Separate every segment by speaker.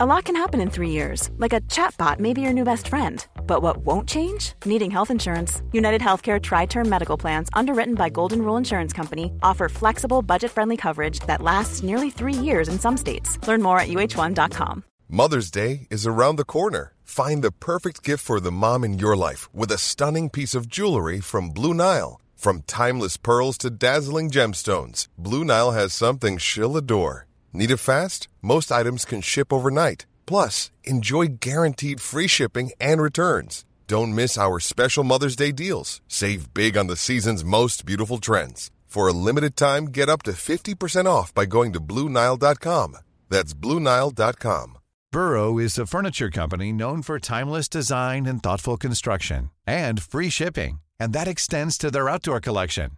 Speaker 1: A lot can happen in three years, like a chatbot may be your new best friend. But what won't change? Needing health insurance. United Healthcare Tri Term Medical Plans, underwritten by Golden Rule Insurance Company, offer flexible, budget friendly coverage that lasts nearly three years in some states. Learn more at uh1.com.
Speaker 2: Mother's Day is around the corner. Find the perfect gift for the mom in your life with a stunning piece of jewelry from Blue Nile. From timeless pearls to dazzling gemstones, Blue Nile has something she'll adore. Need it fast? Most items can ship overnight. Plus, enjoy guaranteed free shipping and returns. Don't miss our special Mother's Day deals. Save big on the season's most beautiful trends. For a limited time, get up to 50% off by going to BlueNile.com. That's BlueNile.com.
Speaker 3: Burrow is a furniture company known for timeless design and thoughtful construction and free shipping, and that extends to their outdoor collection.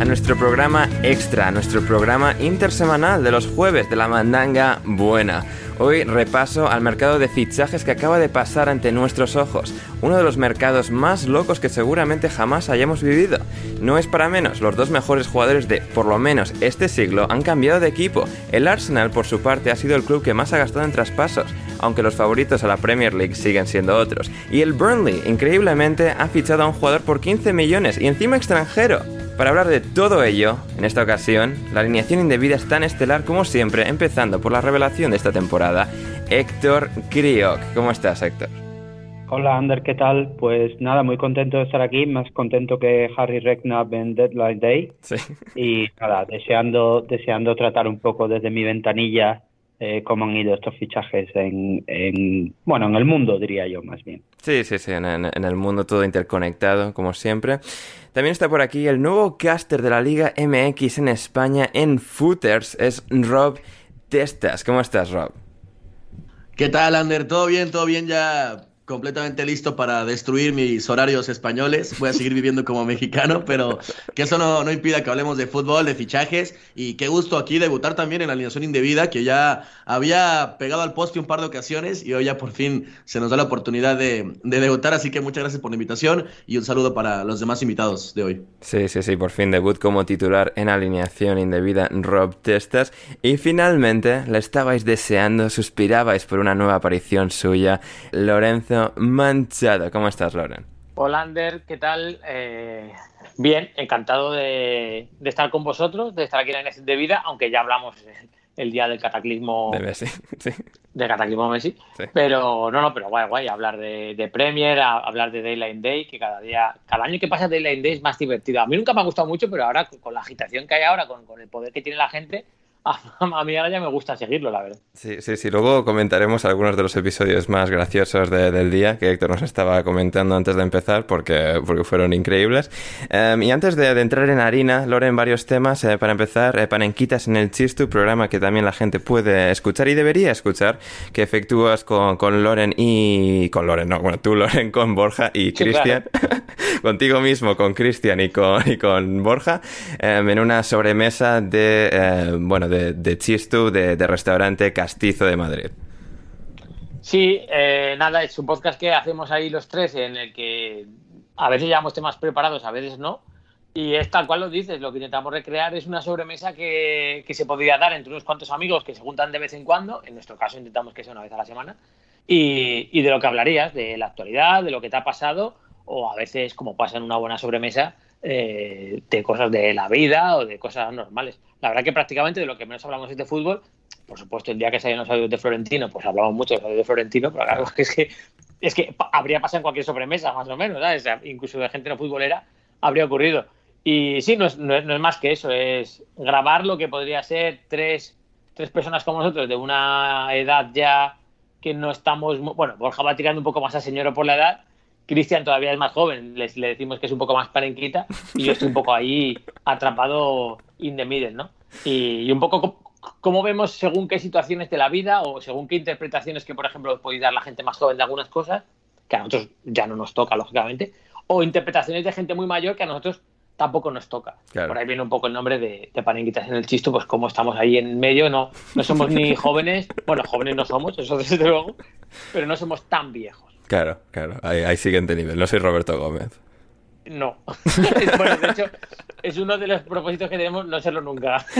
Speaker 4: a nuestro programa extra, a nuestro programa intersemanal de los jueves de la mandanga buena. Hoy repaso al mercado de fichajes que acaba de pasar ante nuestros ojos, uno de los mercados más locos que seguramente jamás hayamos vivido. No es para menos, los dos mejores jugadores de por lo menos este siglo han cambiado de equipo. El Arsenal, por su parte, ha sido el club que más ha gastado en traspasos, aunque los favoritos a la Premier League siguen siendo otros. Y el Burnley, increíblemente, ha fichado a un jugador por 15 millones y encima extranjero. Para hablar de todo ello, en esta ocasión, la alineación indebida es tan estelar como siempre, empezando por la revelación de esta temporada, Héctor Kriok. ¿Cómo estás, Héctor?
Speaker 5: Hola, Ander, ¿qué tal? Pues nada, muy contento de estar aquí, más contento que Harry Redknapp en Deadline Day.
Speaker 4: Sí.
Speaker 5: Y nada, deseando, deseando tratar un poco desde mi ventanilla eh, cómo han ido estos fichajes en, en, bueno, en el mundo, diría yo, más bien.
Speaker 4: Sí, sí, sí, en, en, el mundo todo interconectado, como siempre. También está por aquí el nuevo caster de la Liga MX en España en Footers, es Rob Testas. ¿Cómo estás, Rob?
Speaker 6: ¿Qué tal, Ander? ¿Todo bien? ¿Todo bien? Ya completamente listo para destruir mis horarios españoles. Voy a seguir viviendo como mexicano, pero que eso no, no, impida que hablemos de fútbol, de fichajes. Y qué gusto aquí debutar también en la alineación indebida, que ya había pegado al poste un par de ocasiones y hoy ya por fin se nos da la oportunidad de, de debutar. Así que muchas gracias por la invitación y un saludo para los demás invitados de hoy.
Speaker 4: Sí, sí, sí, por fin debut como titular en alineación indebida Rob Testas. Y finalmente le estabais deseando, suspirabais por una nueva aparición suya, Lorenzo Manchado. ¿Cómo estás, Loren?
Speaker 7: Hola, Ander, ¿qué tal? Eh, bien, encantado de, de, estar con vosotros, de estar aquí en la de vida, aunque ya hablamos el día del cataclismo
Speaker 4: de Messi, sí.
Speaker 7: de cataclismo Messi, sí. pero no, no, pero guay, guay, hablar de, de Premier, a, hablar de Daylight Day, que cada día, cada año que pasa Daylight Day es más divertido. A mí nunca me ha gustado mucho, pero ahora con la agitación que hay ahora, con, con el poder que tiene la gente, a mí ahora ya me gusta seguirlo, la verdad.
Speaker 4: Sí, sí, sí. Luego comentaremos algunos de los episodios más graciosos de, del día que Héctor nos estaba comentando antes de empezar porque, porque fueron increíbles. Um, y antes de, de, entrar en harina, Loren, varios temas. Eh, para empezar, eh, Panenquitas en el Chistu, programa que también la gente puede escuchar y debería escuchar, que efectúas con, con Loren y... Con Loren, no, bueno, tú, Loren, con Borja y
Speaker 7: Sí,
Speaker 4: Cristian.
Speaker 7: claro.
Speaker 4: Contigo mismo, con Cristian y con, y con Borja, um, en una sobremesa de, eh, bueno, de, de Chistu, de, de restaurante Castizo de Madrid.
Speaker 7: Sí, eh, nada, es un podcast que hacemos ahí los tres en el que a veces llevamos temas preparados, a veces no. Y es tal cual lo dices, lo que intentamos recrear es una sobremesa que, que se podría dar entre unos cuantos amigos que se juntan de vez en cuando, en nuestro caso intentamos que sea una vez a la semana, y, y de lo que hablarías, de la actualidad, de lo que te ha pasado, o a veces, como pasa en una buena sobremesa, eh, de cosas de la vida o de cosas normales. La verdad que prácticamente de lo que menos hablamos es de fútbol. Por supuesto, el día que salieron los audios de Florentino, pues hablamos mucho de los de Florentino, pero es que es que habría pasado en cualquier sobremesa, más o menos, ¿sabes? incluso de gente no futbolera habría ocurrido. Y sí, no es, no, es, más que eso, es grabar lo que podría ser tres, tres personas como nosotros de una edad ya que no estamos. Bueno, Borja va tirando un poco más a señor por la edad. Cristian todavía es más joven, le, le decimos que es un poco más parenquita y yo estoy un poco ahí atrapado in the middle, ¿no? Y, y un poco cómo vemos según qué situaciones de la vida o según qué interpretaciones que, por ejemplo, puede dar la gente más joven de algunas cosas, que a nosotros ya no nos toca, lógicamente, o interpretaciones de gente muy mayor que a nosotros tampoco nos toca. Por ahí viene un poco el nombre de, de Panenquitas en el chisto, pues como estamos ahí en medio, no, no somos ni jóvenes, bueno, jóvenes no somos, eso desde luego, pero no somos tan viejos.
Speaker 4: Claro, claro, hay, hay siguiente nivel, no soy Roberto Gómez.
Speaker 7: No. bueno, de hecho, es uno de los propósitos que tenemos no serlo nunca.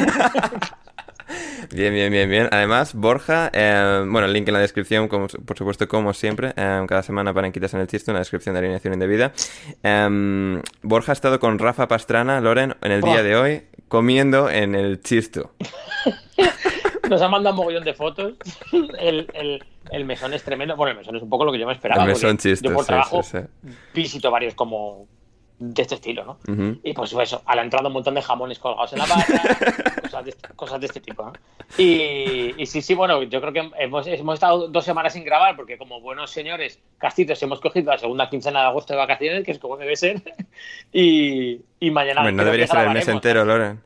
Speaker 4: Bien, bien, bien, bien. Además, Borja, eh, bueno, el link en la descripción, como, por supuesto, como siempre, eh, cada semana para Quitas en el Chisto, una descripción de alineación indebida. Eh, Borja ha estado con Rafa Pastrana, Loren, en el día de hoy, comiendo en el Chisto.
Speaker 7: Nos ha mandado un mogollón de fotos. El, el, el, mesón es tremendo. Bueno, el mesón es un poco lo que yo me esperaba.
Speaker 4: El mesón chiste,
Speaker 7: yo por trabajo
Speaker 4: sí, sí, sí.
Speaker 7: visito varios como de este estilo, ¿no? Uh -huh. Y pues eso, a la entrada un montón de jamones colgados en la barra, cosas, de, cosas, de, este tipo, ¿no? Y, y, sí, sí, bueno, yo creo que hemos, hemos estado dos semanas sin grabar porque como buenos señores castitos hemos cogido la segunda quincena de agosto de vacaciones, que es como debe ser, y, y mañana...
Speaker 4: Hombre, no debería ser el mes entero, Loren.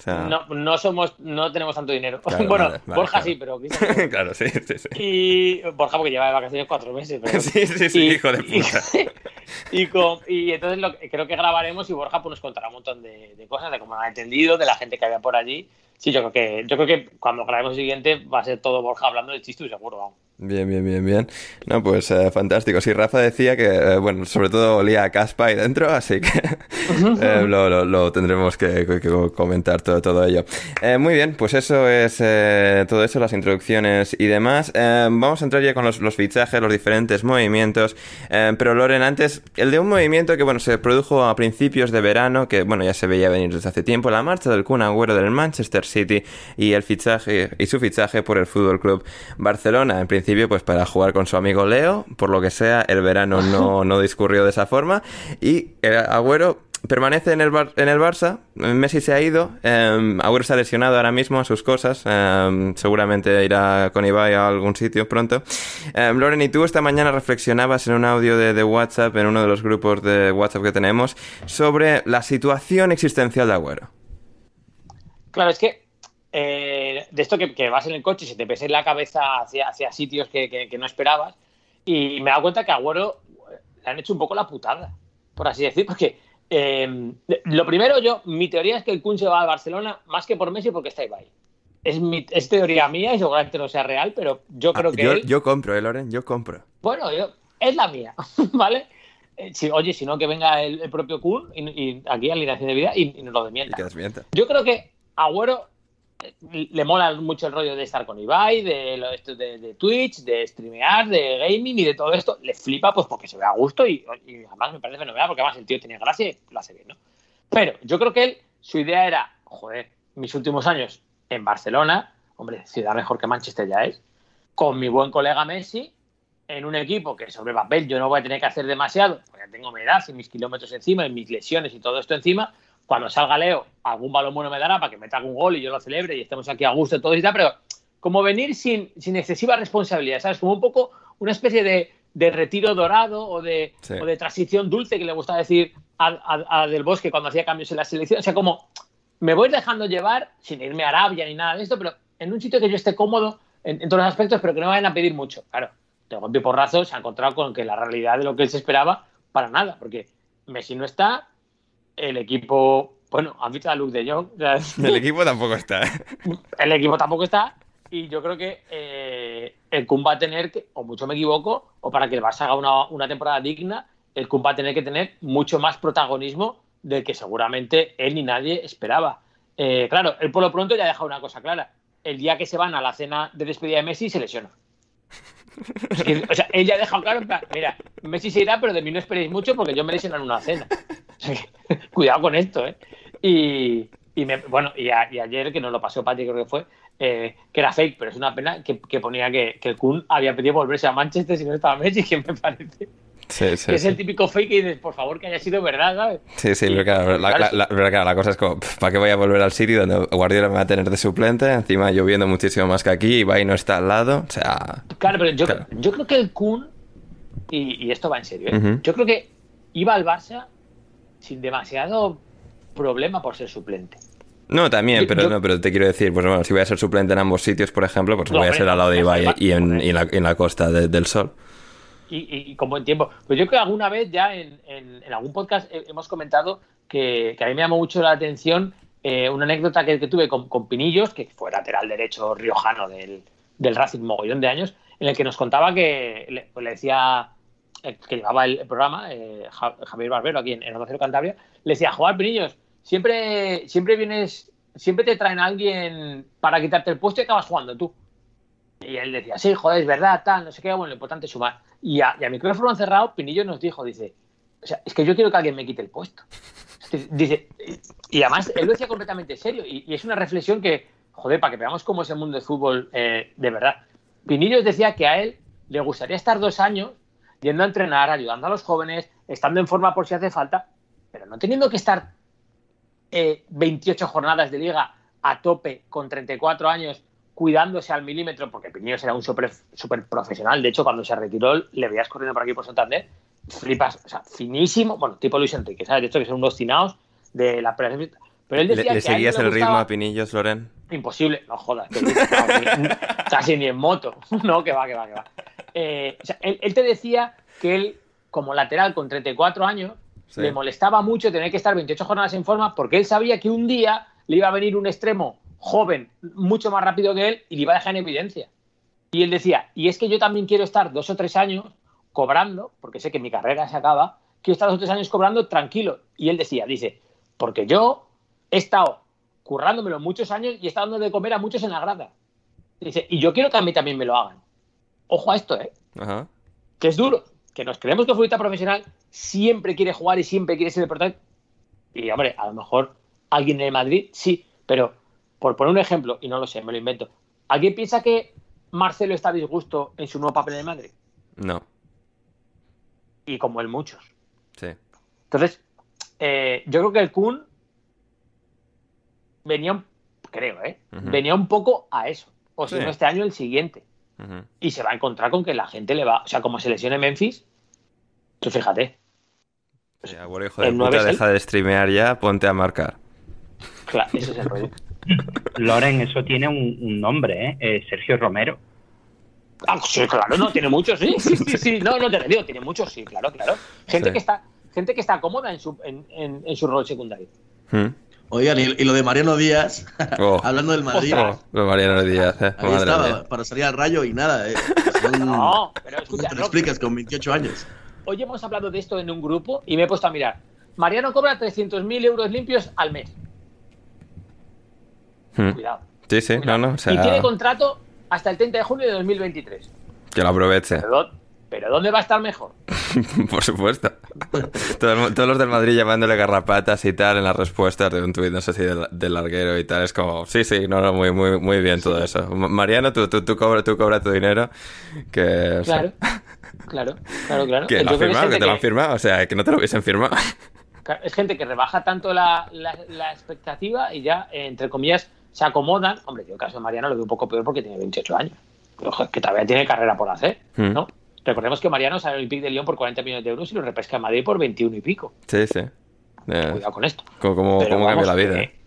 Speaker 7: O sea... no, no, somos, no tenemos tanto dinero. Claro, bueno, vale, vale,
Speaker 4: claro.
Speaker 7: Borja sí, pero.
Speaker 4: claro, sí, sí, sí,
Speaker 7: Y Borja, porque lleva de vacaciones cuatro meses. Pero...
Speaker 4: sí, sí, sí, y, hijo de puta.
Speaker 7: Y, y, con, y entonces lo, creo que grabaremos y Borja pues, nos contará un montón de, de cosas, de cómo lo ha entendido, de la gente que había por allí. Sí, yo creo que, yo creo que cuando grabemos el siguiente va a ser todo Borja hablando de Chistu, seguro, vamos.
Speaker 4: Bien, bien, bien, bien. No, pues eh, fantástico. Sí, Rafa decía que, eh, bueno, sobre todo olía a caspa ahí dentro, así que eh, lo, lo, lo, tendremos que, que, comentar todo, todo ello. Muy bien, pues eso es todo eso, las introducciones y demás. vamos a entrar ya con los, los fichajes, los diferentes movimientos. pero Loren, antes, el de un movimiento que, bueno, se produjo a principios de verano, que, bueno, ya se veía venir desde hace tiempo, la marcha del Kun Agüero del Manchester City y el fichaje, y su fichaje por el Fútbol Club Barcelona. En principio pues para jugar con su amigo Leo, por lo que sea, el verano no, no discurrió de esa forma. Y el Agüero permanece en el, Bar en el Barça, Messi se ha ido, eh, Agüero está lesionado ahora mismo a sus cosas, eh, seguramente irá con Ibai a algún sitio pronto. Eh, Loren, y tú esta mañana reflexionabas en un audio de, de, WhatsApp, en uno de los grupos de WhatsApp que tenemos, sobre la situación existencial de Agüero.
Speaker 7: Claro, es que eh, de esto que, que, vas en el coche y se te pese en la cabeza hacia, hacia sitios que, que, que, no esperabas. Y me he dado cuenta que a Agüero le han hecho un poco la putada, por así decir, porque eh, lo primero, yo, mi teoría es que el Kun se va a Barcelona más que por Messi porque está Ibai. Es, mi, es teoría mía y seguramente no sea real, pero yo creo
Speaker 4: ah,
Speaker 7: que.
Speaker 4: Yo,
Speaker 7: él...
Speaker 4: yo compro, ¿eh, Loren? Yo compro.
Speaker 7: Bueno, yo, es la mía, ¿vale? Eh, si, oye, si no, que venga el, el propio Kun y, y, aquí a Alineación de Vida y, y nos lo desmienta.
Speaker 4: Y que desmienta.
Speaker 7: Yo creo que Agüero le mola mucho el rollo de estar con Ibai, de, lo, de, de, Twitch, de streamear, de gaming y de todo esto. Le flipa pues porque se ve a gusto y, y además me parece fenomenal porque además el tío tenía gracia y lo hace bien, ¿no? Pero yo creo que él, su idea era, joder, mis últimos años en Barcelona, hombre, ciudad mejor que Manchester ya es, con mi buen colega Messi, en un equipo que sobre papel yo no voy a tener que hacer demasiado, porque tengo mi edad y mis kilómetros encima y mis lesiones y todo esto encima, cuando salga Leo, algún balón bueno me dará para que meta un gol y yo lo celebre y estemos aquí a gusto todos y tal, pero como venir sin, sin excesiva responsabilidad, ¿sabes? Como un poco una especie de, de retiro dorado o de, sí. o de, transición dulce que le gusta decir a, a, a, Del Bosque cuando hacía cambios en la selección. O sea, como me voy dejando llevar, sin irme a Arabia ni nada de esto, pero en un sitio que yo esté cómodo en, en todos los aspectos, pero que no me vayan a pedir mucho. Claro, de golpe y porrazo se ha encontrado con que la realidad de lo que él se esperaba, para nada, porque Messi no está, el equipo, bueno, han visto a Luke de Jong.
Speaker 4: El equipo tampoco está.
Speaker 7: El equipo tampoco está. Y yo creo que eh, el Kun va a tener que, o mucho me equivoco, o para que el Barça haga una, una temporada digna, el Kun va a tener que tener mucho más protagonismo del que seguramente él ni nadie esperaba. Eh, claro, él por lo pronto ya ha dejado una cosa clara. El día que se van a la cena de despedida de Messi se lesiona. O sea, él ya ha dejado claro, mira, Messi se irá, pero de mí no esperéis mucho porque yo me lesiono en una cena. Que, cuidado con esto, ¿eh? Y, Y me, bueno, y, a- y ayer, que nos lo pasó Pati, creo que fue, eh, que era fake, pero es una pena que, que ponía que, que el Kun había pedido volverse a Manchester si no estaba Messi, que me parece
Speaker 4: Sí, sí.
Speaker 7: que es
Speaker 4: sí.
Speaker 7: el típico fake y dices, por favor, que haya sido verdad, ¿sabes?
Speaker 4: Sí, sí, pero claro, la,
Speaker 7: claro,
Speaker 4: la- la- pero claro, la cosa es como, ¿para qué voy a volver al City donde Guardiola me va a tener de suplente? Encima lloviendo muchísimo más que aquí, y no está al lado, o sea...
Speaker 7: Claro, pero yo,
Speaker 4: Claro.
Speaker 7: yo creo que el Kun, y, y esto va en serio, ¿eh? Yo creo que iba al Barça sin demasiado problema por ser suplente.
Speaker 4: No, también, pero
Speaker 7: yo-
Speaker 4: no, pero te quiero decir, pues bueno, si voy a ser suplente en ambos sitios, por ejemplo, pues
Speaker 7: No,
Speaker 4: voy a ser al lado de Ibai
Speaker 7: no,
Speaker 4: y en,
Speaker 7: hombre.
Speaker 4: y en la, en la costa de- del sol.
Speaker 7: Y, y- y con buen tiempo. Pues yo creo que alguna vez ya en, algún podcast he- hemos comentado que, que a mí me llamó mucho la atención eh, una anécdota que, que tuve con, con Pinillos, que fue lateral derecho riojano del, del Racing mogollón de años, en el que nos contaba que le, pues le decía eh, que llevaba el programa, eh, Ja- Javier Barbero, aquí en, en Onda Cero Cantabria, le decía, Juan Pinillos, siempre, siempre vienes, siempre te traen a alguien para quitarte el puesto y acabas jugando tú. Y él decía, sí, joder, es verdad, tal, no sé qué, bueno, lo importante es sumar. Y a, y a micrófono cerrado, Pinillo nos dijo, dice, o sea, es que yo quiero que alguien me quite el puesto. Dice, y además él lo decía completamente serio, y, y es una reflexión que, joder, para que veamos cómo es el mundo del fútbol eh, de verdad. Pinillos decía que a él le gustaría estar dos años yendo a entrenar, ayudando a los jóvenes, estando en forma por si hace falta, pero no teniendo que estar eh, 28 jornadas de liga a tope con 34 años cuidándose al milímetro, porque Piñeros era un súper super profesional. De hecho, cuando se retiró, le veías corriendo por aquí por Santander, flipas, o sea, finísimo, bueno, tipo Luis Enrique, ¿sabes? De hecho, que son unos tinados de la Pero él
Speaker 4: ¿Le,
Speaker 7: decía
Speaker 4: le
Speaker 7: que a él
Speaker 4: seguías
Speaker 7: le
Speaker 4: el ritmo a Pinillos, Loren?
Speaker 7: Imposible, no jodas. que- no, ni- casi ni en moto. No, que va, que va, que va. Eh, o sea, él, él te decía que él, como lateral con 34 años,
Speaker 4: Sí.
Speaker 7: le molestaba mucho tener que estar 28 jornadas en forma porque él sabía que un día le iba a venir un extremo joven, mucho más rápido que él, y le iba a dejar en evidencia. Y él decía, y es que yo también quiero estar dos o tres años cobrando, porque sé que mi carrera se acaba, quiero estar dos o tres años cobrando tranquilo. Y él decía, dice, porque yo he estado currándomelo muchos años y he estado dando de comer a muchos en la grada. Dice, y yo quiero que a mí también me lo hagan. Ojo a esto, ¿eh?
Speaker 4: Ajá.
Speaker 7: Que es duro. Que nos creemos que el futbolista profesional siempre quiere jugar y siempre quiere ser protagonista. Y, hombre, a lo mejor alguien en el Madrid sí, pero por poner un ejemplo, y no lo sé, me lo invento, ¿alguien piensa que Marcelo está a disgusto en su nuevo papel en el Madrid?
Speaker 4: No,
Speaker 7: Y como él, muchos.
Speaker 4: sí.
Speaker 7: Entonces, eh, yo creo que el Kun venía, creo, ¿eh? Venía un poco a eso. O si
Speaker 4: Sí.
Speaker 7: no, este año el siguiente. Y se va a encontrar con que la gente le va. O sea, como se lesione Memphis, tú fíjate.
Speaker 4: Sí, abuelo hijo de
Speaker 7: El nueve
Speaker 4: puta, deja de streamear ya, ponte a marcar.
Speaker 7: Claro, ese es el rollo.
Speaker 5: Loren, eso tiene un, un nombre, ¿eh? Eh, Sergio Romero.
Speaker 7: Ah, sí, claro, no, tiene muchos, sí, sí, sí, sí. No, no te lo digo, tiene muchos, sí, claro, claro. Gente
Speaker 4: Sí.
Speaker 7: que está, gente que está cómoda en su, en, en- en su rol secundario.
Speaker 4: ¿Mm?
Speaker 6: Oigan, y, y lo de Mariano Díaz,
Speaker 4: Oh.
Speaker 6: hablando del Madrid.
Speaker 4: Oh, lo Mariano Díaz, eh.
Speaker 6: ahí
Speaker 4: Madre
Speaker 6: estaba,
Speaker 4: mía.
Speaker 6: para salir al rayo y nada. Eh. Son-
Speaker 7: No, pero
Speaker 6: ¿Cómo
Speaker 7: escucha,
Speaker 6: te lo
Speaker 7: no,
Speaker 6: explicas con 28 años?
Speaker 7: hoy hemos hablado de esto en un grupo y me he puesto a mirar. Mariano cobra 300.000 euros limpios al mes.
Speaker 4: ¿Mm?
Speaker 7: Cuidado.
Speaker 4: Sí, sí, no,
Speaker 7: cuidado.
Speaker 4: no, o
Speaker 7: Y tiene contrato hasta el 30 de junio de 2023.
Speaker 4: que lo aproveche,
Speaker 7: Pero, ¿dó- pero ¿dónde va a estar mejor?
Speaker 4: por supuesto. Todos los del Madrid llamándole garrapatas y tal en las respuestas de un tuit, no sé si del, del larguero y tal, es como, sí, sí, no, no, muy, muy, muy bien todo eso. Ma- Mariano, tú, tú, tú, cobra, tú cobra tu dinero, que... o sea,
Speaker 7: Claro, claro, claro, claro.
Speaker 4: Que lo
Speaker 7: que
Speaker 4: firmado, que
Speaker 7: gente
Speaker 4: te lo han
Speaker 7: que-
Speaker 4: firmado, o sea, que no te lo hubiesen firmado.
Speaker 7: Es gente que rebaja tanto la, la- la expectativa y ya, eh, entre comillas, se acomodan. Hombre, yo el caso de Mariano lo veo un poco peor porque tiene 28 años. Pero que todavía tiene carrera por hacer,
Speaker 4: Hmm.
Speaker 7: ¿no? Recordemos que Mariano sale al Olympique de Lyon por 40 millones de euros y lo repesca en Madrid por 21 y pico.
Speaker 4: Sí, sí. Eh,
Speaker 7: Cuidado con esto.
Speaker 4: ¿Cómo, cómo, cómo
Speaker 7: vamos,
Speaker 4: cambia la vida?
Speaker 7: que-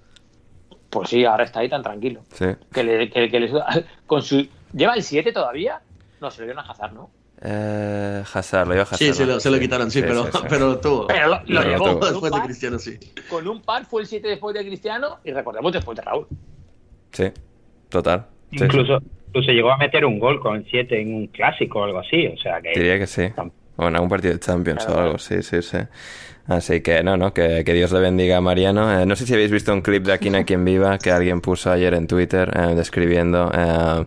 Speaker 7: Pues sí, ahora está ahí tan tranquilo.
Speaker 4: Sí.
Speaker 7: Que le, que, que le suda- con su, ¿Lleva el 7 todavía? No, se lo dieron a Hazard, ¿no?
Speaker 4: Eh, Hazard, lo lleva Hazard.
Speaker 6: Sí, se lo, se lo quitaron, sí, pero,
Speaker 4: sí, sí.
Speaker 6: pero tuvo.
Speaker 7: Pero lo, lo llevó
Speaker 4: tuvo.
Speaker 7: con un,
Speaker 6: Después de
Speaker 7: par,
Speaker 6: Cristiano, sí.
Speaker 7: con un par, fue el 7 después de Cristiano y recordemos después de Raúl.
Speaker 4: Sí, total. Sí,
Speaker 5: Incluso, incluso llegó a meter un gol con 7 en un clásico o algo así. O sea que
Speaker 4: Diría que sí. O en algún partido de Champions o algo, sí, sí, sí. Así que no, no, que, Dios le bendiga a Mariano. Eh, no sé si habéis visto un clip de Aquí hay quien viva que alguien puso ayer en Twitter eh, describiendo eh,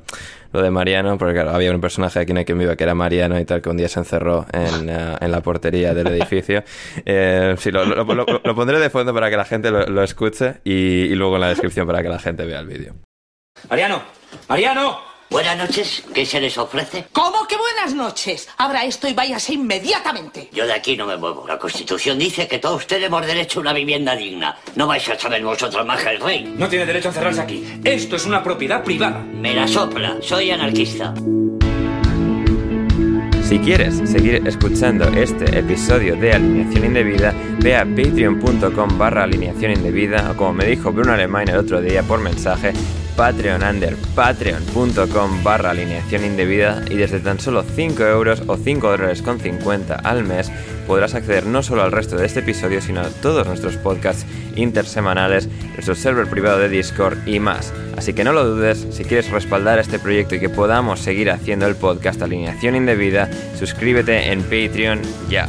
Speaker 4: lo de Mariano, porque había un personaje de Aquí no hay quien viva que era Mariano y tal, que un día se encerró en, en la portería del edificio. sí, lo, pondré de fondo para que la gente lo, escuche y, y luego en la descripción para que la gente vea el vídeo.
Speaker 8: Mariano, Mariano.
Speaker 9: Buenas noches, ¿qué se les ofrece?
Speaker 10: ¿Cómo que buenas noches? Abra esto y váyase inmediatamente.
Speaker 9: Yo de aquí no me muevo. La Constitución dice que todos tenemos derecho a una vivienda digna. No vais a saber vosotros más que el rey.
Speaker 8: No tiene derecho a encerrarse aquí. Esto es una propiedad privada.
Speaker 9: Me la sopla. Soy anarquista.
Speaker 4: Si quieres seguir escuchando este episodio de Alineación Indebida, ve a patreon.com barra alineación indebida o como me dijo Bruno Alemán el otro día por mensaje, Patreon under patreon.com barra alineación indebida y desde tan solo 5 euros o 5 dólares con 50 al mes podrás acceder no solo al resto de este episodio sino a todos nuestros podcasts intersemanales, nuestro server privado de Discord y más. Así que no lo dudes, si quieres respaldar este proyecto y que podamos seguir haciendo el podcast Alineación Indebida, suscríbete en Patreon ya.